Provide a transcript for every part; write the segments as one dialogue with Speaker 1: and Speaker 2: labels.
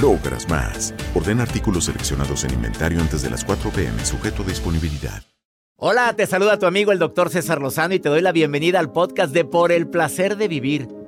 Speaker 1: logras más. Ordena artículos seleccionados en inventario antes de las 4 p.m. sujeto a disponibilidad.
Speaker 2: Hola, te saluda tu amigo el doctor César Lozano y te doy la bienvenida al podcast de Por el placer de vivir.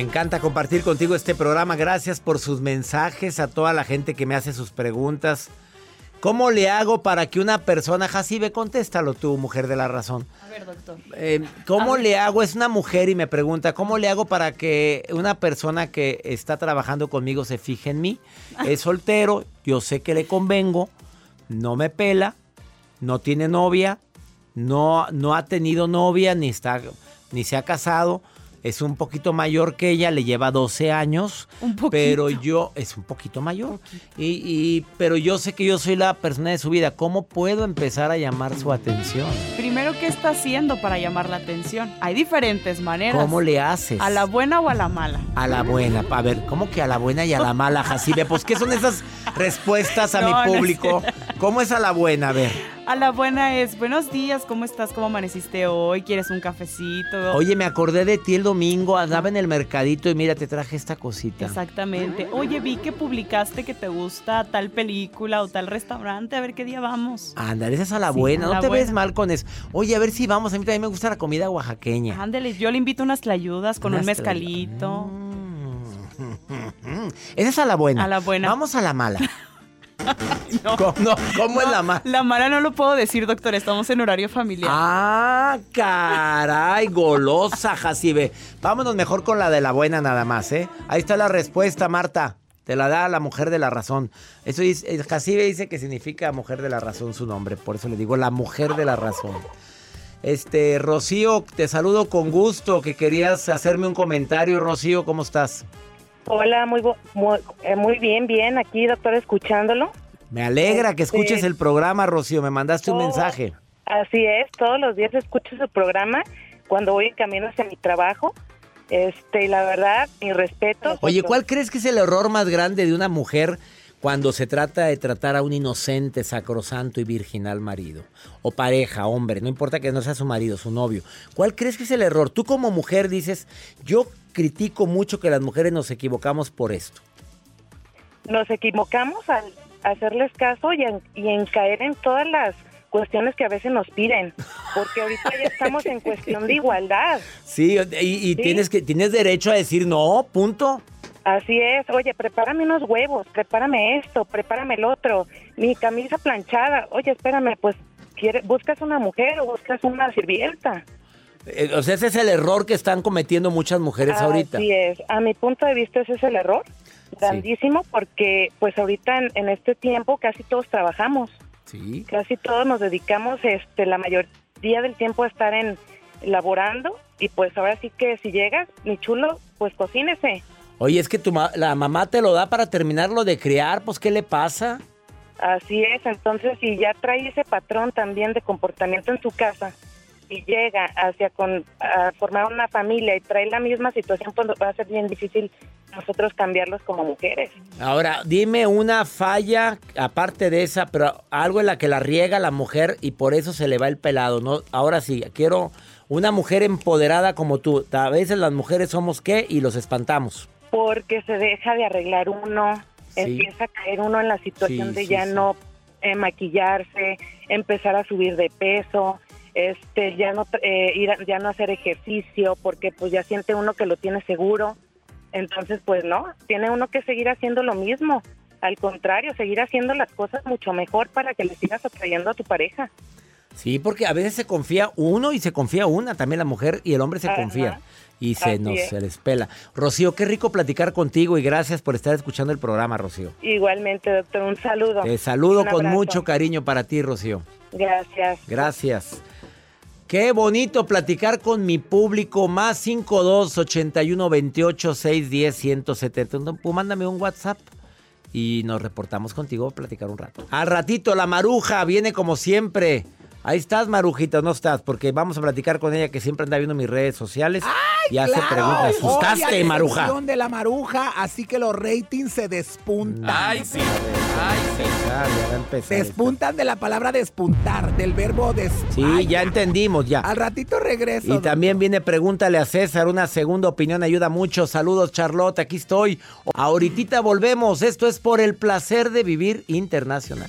Speaker 2: Me encanta compartir contigo este programa. Gracias por sus mensajes, a toda la gente que me hace sus preguntas. ¿Cómo le hago para que una persona, Jacibe, contéstalo tú, mujer de la razón?
Speaker 3: A ver, doctor.
Speaker 2: Eh, ¿Cómo le hago? Es una mujer y me pregunta, ¿cómo le hago para que una persona que está trabajando conmigo se fije en mí? Es soltero, yo sé que le convengo, no me pela, no tiene novia, no, no ha tenido novia, ni, está, ni se ha casado. Es un poquito mayor que ella, le lleva 12 años.
Speaker 3: Un poquito.
Speaker 2: Pero yo, es un poquito mayor. Y, y- pero yo sé que yo soy la persona de su vida. ¿Cómo puedo empezar a llamar su atención?
Speaker 3: Primero, ¿qué está haciendo para llamar la atención? Hay diferentes maneras.
Speaker 2: ¿Cómo le haces?
Speaker 3: ¿A la buena o a la mala?
Speaker 2: A la buena. A ver, ¿cómo que a la buena y a la mala, Jacibe? Pues, ¿qué son esas respuestas a
Speaker 3: No, no
Speaker 2: mi
Speaker 3: es
Speaker 2: público? ¿Cómo es a la buena? A ver.
Speaker 3: A la buena es, buenos días, ¿cómo estás? ¿Cómo amaneciste hoy? ¿Quieres un cafecito?
Speaker 2: Oye, me acordé de ti el domingo, andaba en el mercadito y mira, te traje esta cosita.
Speaker 3: Exactamente. Oye, vi que publicaste que te gusta tal película o tal restaurante. A ver qué día vamos.
Speaker 2: Ándale, esa es a la
Speaker 3: Sí,
Speaker 2: buena,
Speaker 3: a
Speaker 2: no te ves mal con eso. Oye, a ver si vamos, a mí también me gusta la comida oaxaqueña.
Speaker 3: Ándale, yo le invito unas tlayudas con
Speaker 2: Unas
Speaker 3: un mezcalito.
Speaker 2: Mm, Esa es a la buena.
Speaker 3: A la buena.
Speaker 2: Vamos a la mala.
Speaker 3: No.
Speaker 2: ¿Cómo, no, ¿cómo es la mala?
Speaker 3: La mala no lo puedo decir, doctor. Estamos en horario familiar.
Speaker 2: Ah, caray, golosa, Jacibe. Vámonos mejor con la de la buena nada más, ¿eh? Ahí está la respuesta, Marta. Te la da la mujer de la razón. Eso dice, eh, Jacibe dice que significa mujer de la razón su nombre, por eso le digo la mujer de la razón. Este, Rocío, te saludo con gusto, que querías hacerme un comentario, Rocío, ¿cómo estás?
Speaker 4: Hola, muy, muy, eh, muy bien, bien. Aquí, doctor, escuchándolo.
Speaker 2: Me alegra que
Speaker 4: Este-
Speaker 2: escuches el programa, Rocío, me mandaste un mensaje.
Speaker 4: Así es, todos los días escucho su programa cuando voy en camino hacia mi trabajo. Este, y la verdad, mi respeto.
Speaker 2: Oye, ¿cuál crees que es el error más grande de una mujer cuando se trata de tratar a un inocente, sacrosanto y virginal marido? O pareja, hombre, no importa que no sea su marido, su novio. ¿Cuál crees que es el error? Tú como mujer dices, yo critico mucho que las mujeres nos equivocamos por esto.
Speaker 4: Nos equivocamos al hacerles caso y en, y en caer en todas las cuestiones que a veces nos piden. Porque ahorita ya estamos en cuestión de igualdad.
Speaker 2: Sí, y, y
Speaker 4: Sí.
Speaker 2: tienes que tienes derecho a decir no, punto.
Speaker 4: Así es, oye, prepárame unos huevos, prepárame esto, prepárame el otro, mi camisa planchada, oye, espérame, pues, ¿quiere, ¿buscas una mujer o buscas una sirvienta?
Speaker 2: Eh, o sea, ese es el error que están cometiendo muchas mujeres ahorita.
Speaker 4: Así es, a mi punto de vista ese es el error, grandísimo, porque pues ahorita en, en este tiempo casi todos trabajamos,
Speaker 2: Sí.
Speaker 4: casi todos nos dedicamos este la mayoría del tiempo a estar en laborando y pues ahora sí que si llegas, mi chulo, pues cocínese.
Speaker 2: Oye, es que tu ma- la mamá te lo da para terminarlo de criar, pues ¿qué le pasa?
Speaker 4: Así es, entonces si ya trae ese patrón también de comportamiento en su casa, y llega hacia con, a formar una familia y trae la misma situación, pues va a ser bien difícil nosotros cambiarlos como mujeres.
Speaker 2: Ahora, dime una falla, aparte de esa, pero algo en la que la riega la mujer y por eso se le va el pelado, ¿no? Ahora sí, quiero una mujer empoderada como tú. A veces las mujeres somos qué y los espantamos.
Speaker 4: Porque se deja de arreglar uno, empieza a caer uno en la situación de ya no eh, maquillarse, empezar a subir de peso, este ya no eh, ir ya no hacer ejercicio porque pues ya siente uno que lo tiene seguro entonces, pues no, tiene uno que seguir haciendo lo mismo. Al contrario, seguir haciendo las cosas mucho mejor para que le sigas atrayendo a tu pareja.
Speaker 2: Sí, porque a veces se confía uno y se confía una, también la mujer y el hombre se confía y se nos se les pela. Rocío, qué rico platicar contigo y gracias por estar escuchando el programa, Rocío.
Speaker 4: Igualmente, doctor, un saludo.
Speaker 2: Te saludo con mucho cariño para ti, Rocío.
Speaker 4: Gracias.
Speaker 2: Gracias. Qué bonito platicar con mi público. Más 52 81 28 610 170. Pues mándame un WhatsApp y nos reportamos contigo a platicar un rato. Al ratito, la maruja viene como siempre. Ahí estás, Marujita, no estás, porque vamos a platicar con ella que siempre anda viendo mis redes sociales
Speaker 5: ¡Ay,
Speaker 2: y hace
Speaker 5: claro!
Speaker 2: preguntas. ¿Asustaste,
Speaker 5: Hoy hay
Speaker 2: Maruja?
Speaker 5: de la Maruja, así que los ratings se despuntan.
Speaker 6: Ay, sí. Ay, sí.
Speaker 2: Ah, ya va a empezar esto.
Speaker 5: Despuntan de la palabra despuntar, del verbo des.
Speaker 2: Sí,
Speaker 5: Ay,
Speaker 2: ya entendimos, ya.
Speaker 5: Al ratito regreso.
Speaker 2: Y también viene Pregúntale a César, una segunda opinión ayuda mucho. Saludos, Charlotte, aquí estoy. Ahorita volvemos, esto es por el placer de vivir internacional.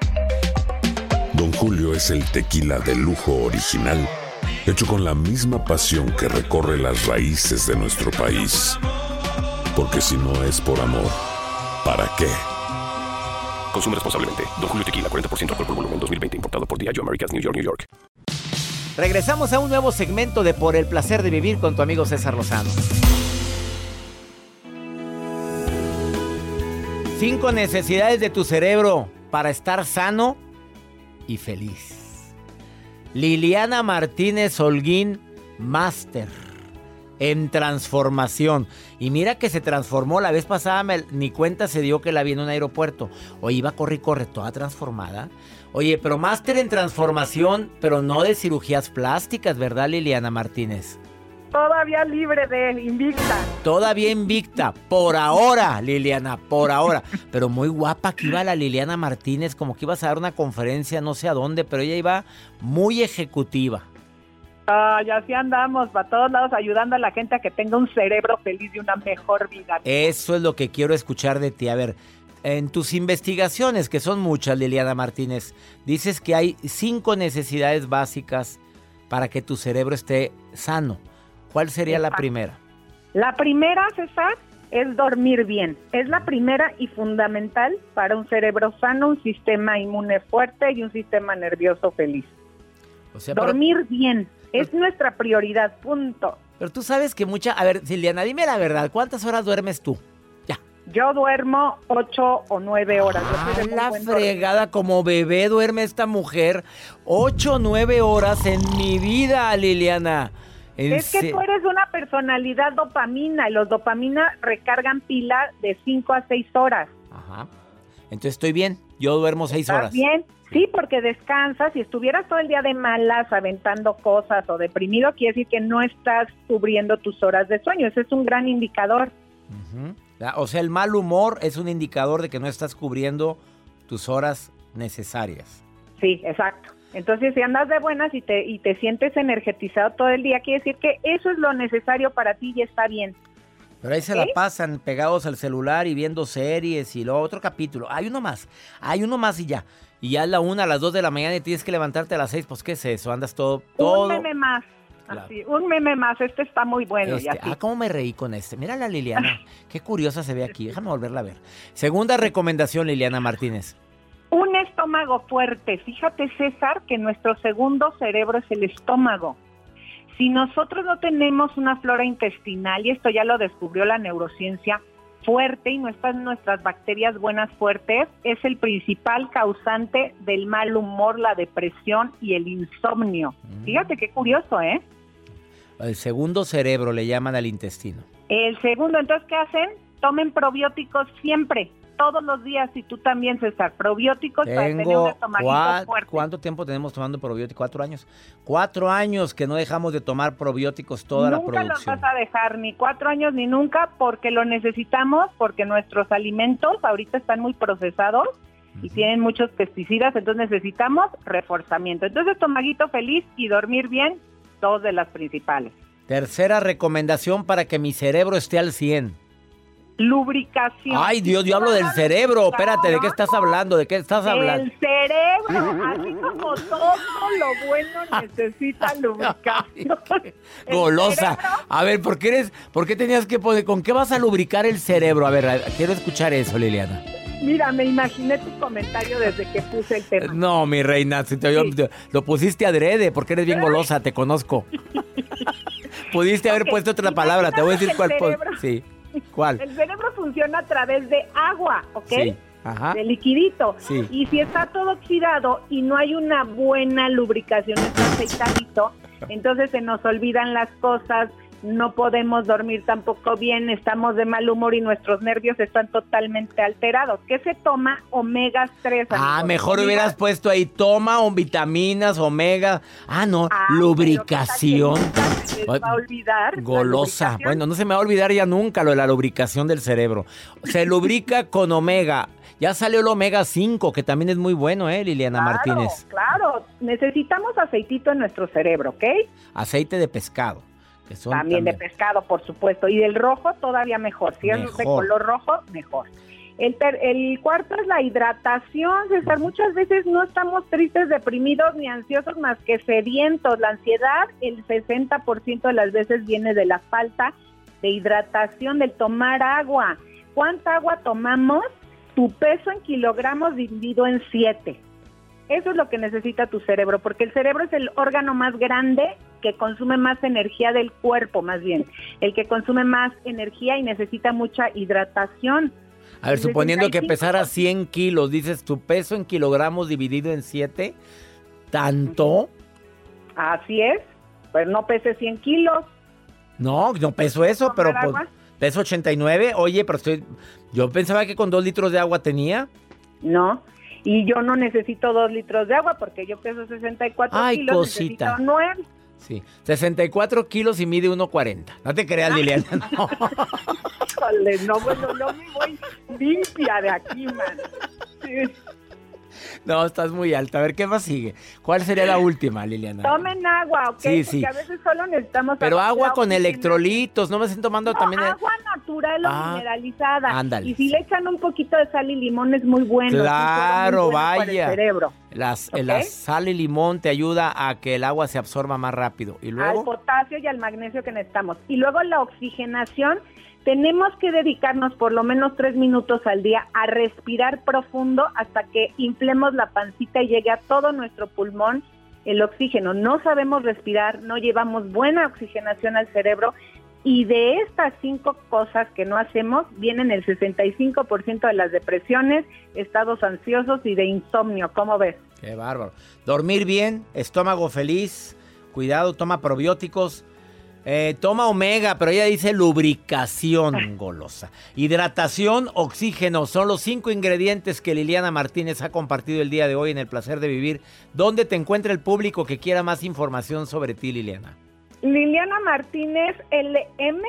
Speaker 1: Don Julio es el tequila de lujo original, hecho con la misma pasión que recorre las raíces de nuestro país. Porque si no es por amor, ¿para qué?
Speaker 7: Consume responsablemente. Don Julio Tequila, 40% alcohol por volumen, 2020. Importado por Diageo Americas, New York, New York.
Speaker 2: Regresamos a un nuevo segmento de Por el placer de vivir con tu amigo César Lozano. Cinco necesidades de tu cerebro para estar sano y feliz. Liliana Martínez Holguín, máster en transformación. Y mira que se transformó. La vez pasada ni cuenta se dio que la vi en un aeropuerto. Oye, iba a correr corre, toda transformada. Oye, pero máster en transformación, pero no de cirugías plásticas, ¿verdad, Liliana Martínez?
Speaker 8: Todavía libre de invicta.
Speaker 2: Todavía invicta, por ahora, Liliana, por ahora. Pero muy guapa que iba la Liliana Martínez, como que ibas a dar una conferencia, no sé a dónde, pero ella iba muy ejecutiva.
Speaker 8: Ay, así andamos, para todos lados, ayudando a la gente a que tenga un cerebro feliz y una mejor vida.
Speaker 2: Eso es lo que quiero escuchar de ti. A ver, en tus investigaciones, que son muchas, Liliana Martínez, dices que hay cinco necesidades básicas para que tu cerebro esté sano. ¿Cuál sería la primera?
Speaker 8: La primera, César, es dormir bien. Es la primera y fundamental para un cerebro sano, un sistema inmune fuerte y un sistema nervioso feliz.
Speaker 2: O sea, pero-
Speaker 8: Dormir bien es nuestra prioridad, punto.
Speaker 2: Pero tú sabes que mucha... A ver, Liliana, dime la verdad, ¿cuántas horas duermes tú?
Speaker 8: Yo duermo ocho o nueve horas. Yo muy
Speaker 2: La
Speaker 8: dormir.
Speaker 2: fregada, como bebé duerme esta mujer. Ocho, nueve horas en mi vida, Liliana.
Speaker 8: Es que tú eres una personalidad dopamina y los dopamina recargan pila de 5 a 6 horas.
Speaker 2: Ajá. Entonces estoy bien. Yo duermo seis
Speaker 8: ¿Estás
Speaker 2: horas.
Speaker 8: bien? Sí, porque descansas. Si estuvieras todo el día de malas, aventando cosas o deprimido, quiere decir que no estás cubriendo tus horas de sueño. Ese es un gran indicador.
Speaker 2: Ah, O sea, el mal humor es un indicador de que no estás cubriendo tus horas necesarias.
Speaker 8: Sí, exacto. Entonces, si andas de buenas y te, y te sientes energetizado todo el día, quiere decir que eso es lo necesario para ti y está bien.
Speaker 2: Pero ahí se la pasan pegados al celular y viendo series y luego otro capítulo. Hay uno más, hay uno más y ya. Y ya a la una, a las dos de la mañana y tienes que levantarte a las seis. Pues, ¿qué es eso? Andas todo, todo.
Speaker 8: Un meme más.
Speaker 2: Claro.
Speaker 8: Así, un meme más. Este está muy bueno. y
Speaker 2: Este,
Speaker 8: así.
Speaker 2: ah, cómo me reí con este. Mira la Liliana. Qué curiosa se ve aquí. Déjame volverla a ver. Segunda recomendación, Liliana Martínez.
Speaker 8: Un estómago fuerte. Fíjate, César, que nuestro segundo cerebro es el estómago. Si nosotros no tenemos una flora intestinal, y esto ya lo descubrió la neurociencia, fuerte y no están nuestras bacterias buenas fuertes, es el principal causante del mal humor, la depresión y el insomnio. Mm. Fíjate qué curioso, ¿eh?
Speaker 2: El segundo cerebro le llaman al intestino.
Speaker 8: El segundo, entonces, ¿qué hacen? Tomen probióticos siempre todos los días y tú también, César, probióticos para tener un estomaguito fuerte.
Speaker 2: ¿Cuánto tiempo tenemos tomando probióticos? ¿Cuatro años? Cuatro años que no dejamos de tomar probióticos toda la producción.
Speaker 8: Nunca los vas a dejar, ni cuatro años ni nunca, porque lo necesitamos, porque nuestros alimentos ahorita están muy procesados y tienen muchos pesticidas, entonces necesitamos reforzamiento. Entonces, estomaguito feliz y dormir bien, dos de las principales.
Speaker 2: Tercera recomendación para que mi cerebro esté al 100
Speaker 8: lubricación.
Speaker 2: Ay, Dios, yo hablo del cerebro. Espérate, ¿de qué estás hablando? ¿De qué estás hablando?
Speaker 8: El cerebro, así como todo lo bueno necesita lubricación.
Speaker 2: Golosa. A ver, ¿por qué eres, por qué tenías que poner, con qué vas a lubricar el cerebro? A ver, quiero escuchar eso, Liliana.
Speaker 8: Mira, me imaginé tu comentario desde que puse el tema.
Speaker 2: No, mi reina, si te, lo pusiste adrede porque eres bien golosa, te conozco. Pudiste haber puesto otra palabra, te voy a decir cuál. Sí. ¿Cuál?
Speaker 8: El cerebro funciona a través de agua, ¿ok? Sí. Ajá. De liquidito. Sí. Y si está todo oxidado y no hay una buena lubricación, está aceitadito, entonces se nos olvidan las cosas, no podemos dormir tampoco bien, estamos de mal humor y nuestros nervios están totalmente alterados. ¿Qué se toma? Omega 3.
Speaker 2: Ah, mejor hubieras puesto ahí, toma o vitaminas, omega. Ah, no, ah, lubricación.
Speaker 8: Se va a olvidar.
Speaker 2: Golosa. Bueno, no se me va a olvidar ya nunca lo de la lubricación del cerebro. Se lubrica con omega. Ya salió el omega 5, que también es muy bueno, ¿eh, Liliana Martínez?
Speaker 8: Claro, necesitamos aceitito en nuestro cerebro, ¿ok?
Speaker 2: Aceite de pescado
Speaker 8: también, de pescado, por supuesto. Y del rojo todavía mejor. Si es de color rojo, mejor. El, el cuarto es la hidratación, César. Muchas veces no estamos tristes, deprimidos ni ansiosos más que sedientos. La ansiedad, el 60% de las veces viene de la falta de hidratación, del tomar agua. ¿Cuánta agua tomamos? Tu peso en kilogramos dividido en 7. Eso es lo que necesita tu cerebro, porque el cerebro es el órgano más grande que consume más energía del cuerpo, más bien, el que consume más energía y necesita mucha hidratación.
Speaker 2: A ver, suponiendo que pesara 100 kilos, dices tu peso en kilogramos dividido en 7, ¿tanto?
Speaker 8: Así es, pues no pese 100 kilos.
Speaker 2: No, no peso eso, pero pues, peso 89. Oye, pero estoy, yo pensaba que con dos litros de agua tenía.
Speaker 8: No, y yo no necesito dos litros de agua porque yo peso 64
Speaker 2: Ay,
Speaker 8: kilos,
Speaker 2: cosita.
Speaker 8: necesito 9.
Speaker 2: Sí, 64 kilos y mide 1.40. No te creas, Liliana.
Speaker 8: No. no, bueno, no me voy limpia de aquí, man. Sí.
Speaker 2: No, estás muy alta. A ver, ¿qué más sigue? ¿Cuál sería la última, Liliana?
Speaker 8: Tomen agua, ¿ok?
Speaker 2: Sí, sí.
Speaker 8: Porque a veces solo necesitamos
Speaker 2: Pero agua, con electrolitos, no me estén tomando también...
Speaker 8: agua natural o
Speaker 2: Ah,
Speaker 8: mineralizada.
Speaker 2: ándale.
Speaker 8: Y si le echan un poquito de sal y limón es muy bueno.
Speaker 2: Claro,
Speaker 8: muy bueno para
Speaker 2: vaya.
Speaker 8: el cerebro.
Speaker 2: Las,
Speaker 8: ¿Ok?
Speaker 2: la sal y limón te ayuda a que el agua se absorba más rápido. Y
Speaker 8: Al
Speaker 2: luego...
Speaker 8: potasio y al magnesio que necesitamos. Y luego la oxigenación, tenemos que dedicarnos por lo menos tres minutos al día a respirar profundo hasta que inflemos la pancita y llegue a todo nuestro pulmón el oxígeno. No sabemos respirar, no llevamos buena oxigenación al cerebro y de estas cinco cosas que no hacemos vienen el 65% de las depresiones, estados ansiosos y de insomnio. ¿Cómo ves?
Speaker 2: Qué bárbaro. Dormir bien, estómago feliz, cuidado, toma probióticos, eh, toma omega, pero ella dice lubricación golosa. Hidratación, oxígeno, son los cinco ingredientes que Liliana Martínez ha compartido el día de hoy en El Placer de Vivir. ¿Dónde te encuentra el público que quiera más información sobre ti, Liliana?
Speaker 8: Liliana Martínez LM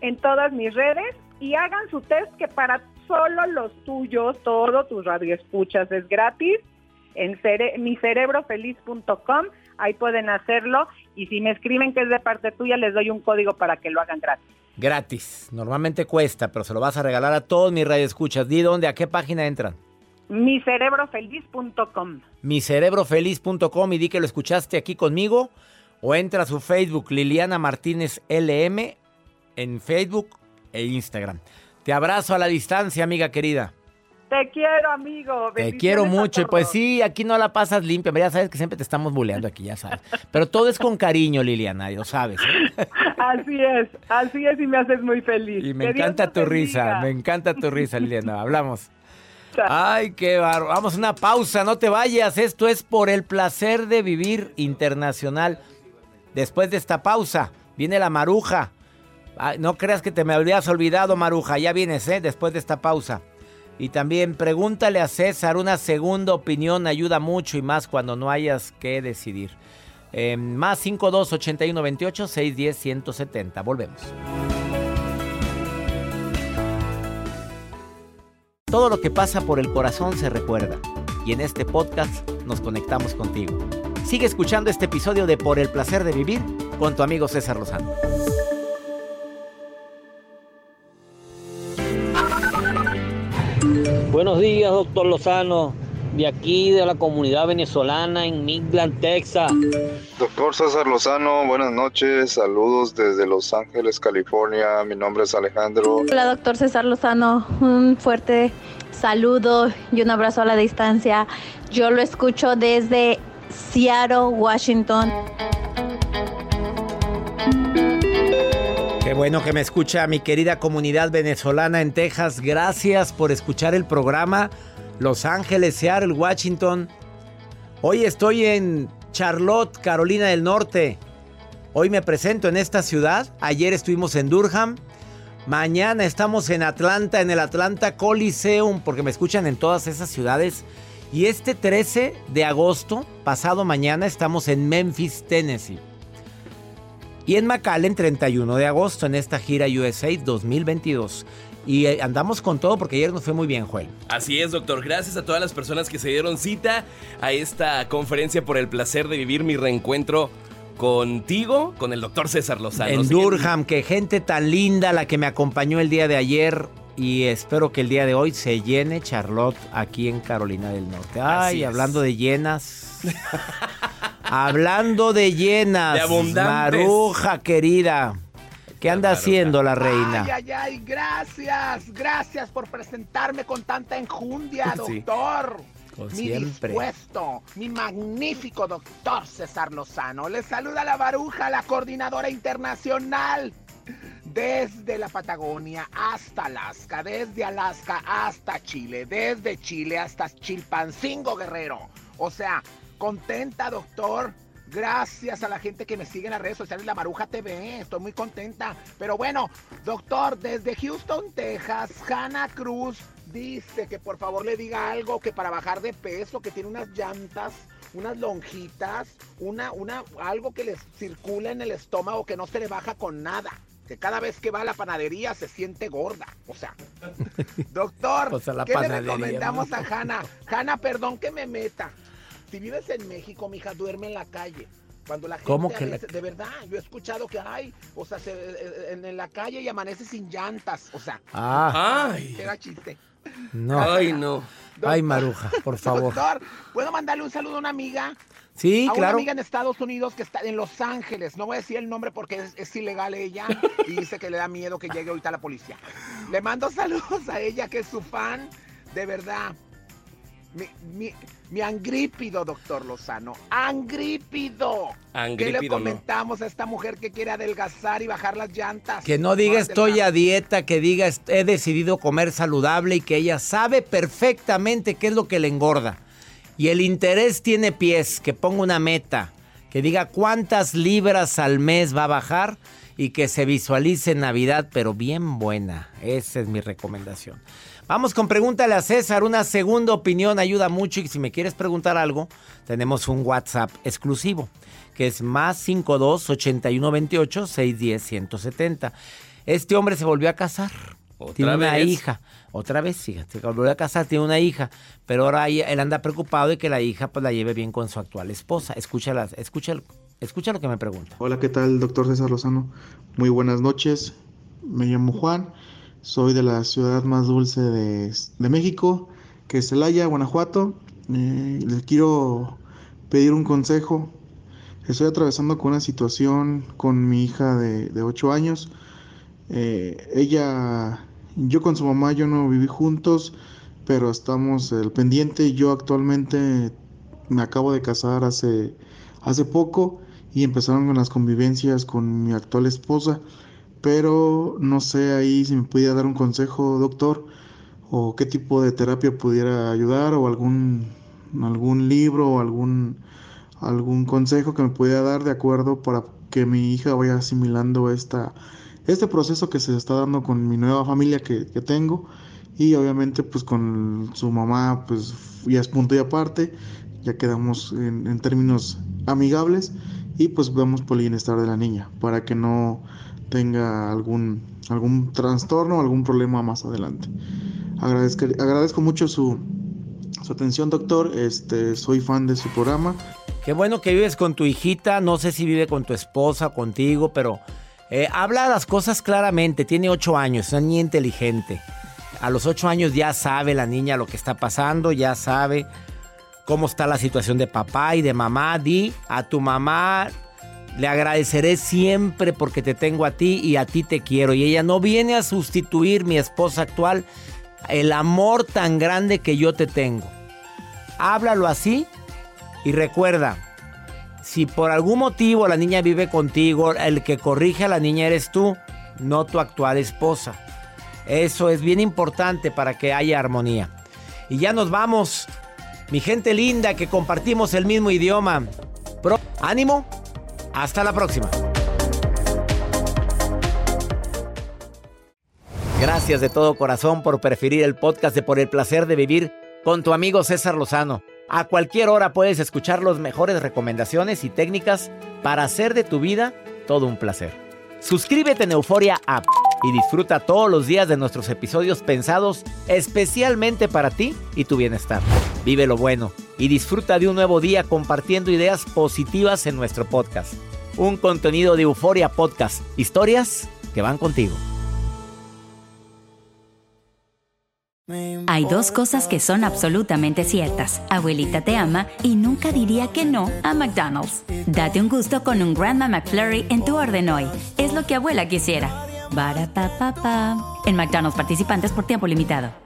Speaker 8: en todas mis redes y hagan su test que para solo los tuyos, todos tus radioescuchas es gratis en cere micerebrofeliz.com, ahí pueden hacerlo y si me escriben que es de parte tuya les doy un código para que lo hagan gratis.
Speaker 2: Gratis. Normalmente cuesta, pero se lo vas a regalar a todos mis radioescuchas. Di dónde, a qué página entran.
Speaker 8: micerebrofeliz.com.
Speaker 2: micerebrofeliz.com y di que lo escuchaste aquí conmigo o entra a su Facebook Liliana Martínez LM en Facebook e Instagram. Te abrazo a la distancia, amiga querida.
Speaker 8: Te quiero, amigo.
Speaker 2: Te quiero mucho. Y pues sí, aquí no la pasas limpia. Ya sabes que siempre te estamos buleando aquí, ya sabes. Pero todo es con cariño, Liliana, lo sabes. ¿eh?
Speaker 8: Así es, así es y me haces muy feliz.
Speaker 2: Y me encanta tu risa, me encanta tu risa, Liliana. Hablamos. Ay, qué barro. Vamos a una pausa, no te vayas. Esto es por el placer de vivir internacional. Después de esta pausa, viene la maruja. no creas que te me habrías olvidado, maruja. Ya vienes, ¿eh? Después de esta pausa. Y también pregúntale a César, una segunda opinión ayuda mucho y más cuando no hayas que decidir. Eh, más 52 81 28 610 170. Volvemos. Todo lo que pasa por el corazón se recuerda. Y en este podcast nos conectamos contigo. Sigue escuchando este episodio de Por el placer de vivir con tu amigo César Lozano.
Speaker 9: Buenos días, doctor Lozano, de aquí de la comunidad venezolana en Midland, Texas.
Speaker 10: Doctor César Lozano, buenas noches, saludos desde Los Ángeles, California. Mi nombre es Alejandro.
Speaker 11: Hola, doctor César Lozano, un fuerte saludo y un abrazo a la distancia. Yo lo escucho desde Seattle, Washington.
Speaker 2: Bueno que me escucha mi querida comunidad venezolana en Texas. Gracias por escuchar el programa. Los Ángeles, Seattle, Washington. Hoy estoy en Charlotte, Carolina del Norte. Hoy me presento en esta ciudad. Ayer estuvimos en Durham. Mañana estamos en Atlanta, en el Atlanta Coliseum, porque me escuchan en todas esas ciudades. Y este 13 de agosto, pasado mañana, estamos en Memphis, Tennessee. Y en McAllen, 31 de agosto, en esta gira USA 2022. Y eh, andamos con todo porque ayer nos fue muy bien, Joel.
Speaker 12: Así es, doctor. Gracias a todas las personas que se dieron cita a esta conferencia por el placer de vivir mi reencuentro contigo, con el doctor César Lozano.
Speaker 2: En Durham, que gente tan linda la que me acompañó el día de ayer. Y espero que el día de hoy se llene Charlotte aquí en Carolina del Norte. Ay, hablando de llenas. Hablando de llenas, de. Maruja querida. ¿Qué anda haciendo la reina?
Speaker 5: Ay, ay, ay, gracias, gracias por presentarme con tanta enjundia, doctor. mi
Speaker 2: siempre.
Speaker 5: dispuesto, mi magnífico doctor César Lozano. Le saluda la Baruja, la coordinadora internacional. Desde la Patagonia hasta Alaska, desde Alaska hasta Chile, desde Chile hasta Chilpancingo Guerrero. O sea, Contenta, doctor. Gracias a la gente que me sigue en las redes sociales, la Maruja TV. Estoy muy contenta. Pero bueno, doctor, desde Houston, Texas, Hannah Cruz dice que por favor le diga algo que para bajar de peso, que tiene unas llantas, unas lonjitas, una, una, algo que le circula en el estómago que no se le baja con nada. Que cada vez que va a la panadería se siente gorda. O sea, doctor, ¿qué le recomendamos a Hannah? Hannah, perdón que me meta. Si vives en México, mija, duerme en la calle. Cuando la gente
Speaker 2: ¿Cómo que
Speaker 5: de verdad, yo he escuchado que hay, o sea, se, eh, eh, en, la calle y amanece sin llantas, o sea,
Speaker 2: ah.
Speaker 5: ay, era chiste.
Speaker 2: No.
Speaker 12: Ay, no.
Speaker 2: Ay, Maruja, por favor.
Speaker 5: Doctor, ¿puedo mandarle un saludo a una amiga?
Speaker 2: Sí,
Speaker 5: a
Speaker 2: claro.
Speaker 5: Una amiga en Estados Unidos que está en Los Ángeles. No voy a decir el nombre porque es, es, ilegal ella y dice que le da miedo que llegue ahorita la policía. Le mando saludos a ella que es su fan, de verdad. Mi, mi, mi, angrípido, doctor Lozano. Angrípido.
Speaker 12: Angrípido
Speaker 5: ¿Qué le comentamos a esta mujer que quiere adelgazar y bajar las llantas?
Speaker 2: Que no diga estoy a dieta, que diga he decidido comer saludable y que ella sabe perfectamente qué es lo que le engorda. Y el interés tiene pies, que ponga una meta, que diga cuántas libras al mes va a bajar y que se visualice Navidad, pero bien buena. Esa es mi recomendación. Vamos con pregúntale a César. Una segunda opinión ayuda mucho. Y si me quieres preguntar algo, tenemos un WhatsApp exclusivo que es más 52 81 28 610 170. Este hombre se volvió a casar. tiene una hija. Otra vez, fíjate, se volvió a casar, tiene una hija. Pero ahora él anda preocupado de que la hija pues la lleve bien con su actual esposa. Escúchala, escúchalo, escucha lo que me pregunta.
Speaker 13: Hola, ¿qué tal, doctor César Lozano? Muy buenas noches. Me llamo Juan. Soy de la ciudad más dulce de, de México, que es Celaya, Guanajuato. Eh, les quiero pedir un consejo. Estoy atravesando con una situación con mi hija de, de 8 años. Eh, ella, yo con su mamá, yo no viví juntos. pero estamos el pendiente. Yo actualmente me acabo de casar hace, hace poco y empezaron las convivencias con mi actual esposa, pero no sé ahí si me pudiera dar un consejo, doctor, o qué tipo de terapia pudiera ayudar, o algún, algún libro o algún, algún consejo que me pudiera dar de acuerdo para que mi hija vaya asimilando esta, este proceso que se está dando con mi nueva familia que, que tengo. Y obviamente pues con su mamá pues ya es punto y aparte, ya quedamos en, en términos amigables y pues vemos por el bienestar de la niña para que no tenga algún, algún trastorno o algún problema más adelante. Agradezco, agradezco mucho su, su atención, doctor. Este, soy fan de su programa.
Speaker 2: Qué bueno que vives con tu hijita. No sé si vive con tu esposa, contigo, pero eh, habla las cosas claramente. Tiene ocho años, es una niña inteligente. A los ocho años ya sabe la niña lo que está pasando, ya sabe cómo está la situación de papá y de mamá. Di a tu mamá, le agradeceré siempre porque te tengo a ti y a ti te quiero. Y ella no viene a sustituir mi esposa actual, el amor tan grande que yo te tengo. Háblalo así y recuerda, si por algún motivo la niña vive contigo, el que corrige a la niña eres tú, no tu actual esposa. Eso es bien importante para que haya armonía. Y ya nos vamos. Mi gente linda que compartimos el mismo idioma. Pro ánimo. Hasta la próxima. Gracias de todo corazón por preferir el podcast de Por el placer de vivir con tu amigo César Lozano. A cualquier hora puedes escuchar las mejores recomendaciones y técnicas para hacer de tu vida todo un placer. Suscríbete en Euforia App y disfruta todos los días de nuestros episodios pensados especialmente para ti y tu bienestar. Vive lo bueno y disfruta de un nuevo día compartiendo ideas positivas en nuestro podcast. Un contenido de Euforia Podcast, historias que van contigo.
Speaker 14: Hay dos cosas que son absolutamente ciertas. Abuelita te ama y nunca diría que no a McDonald's. Date un gusto con un Grandma McFlurry en tu orden hoy. Es lo que abuela quisiera. En McDonald's participantes por tiempo limitado.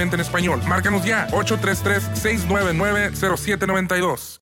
Speaker 15: en español. Márcanos ya, 833-699-0792.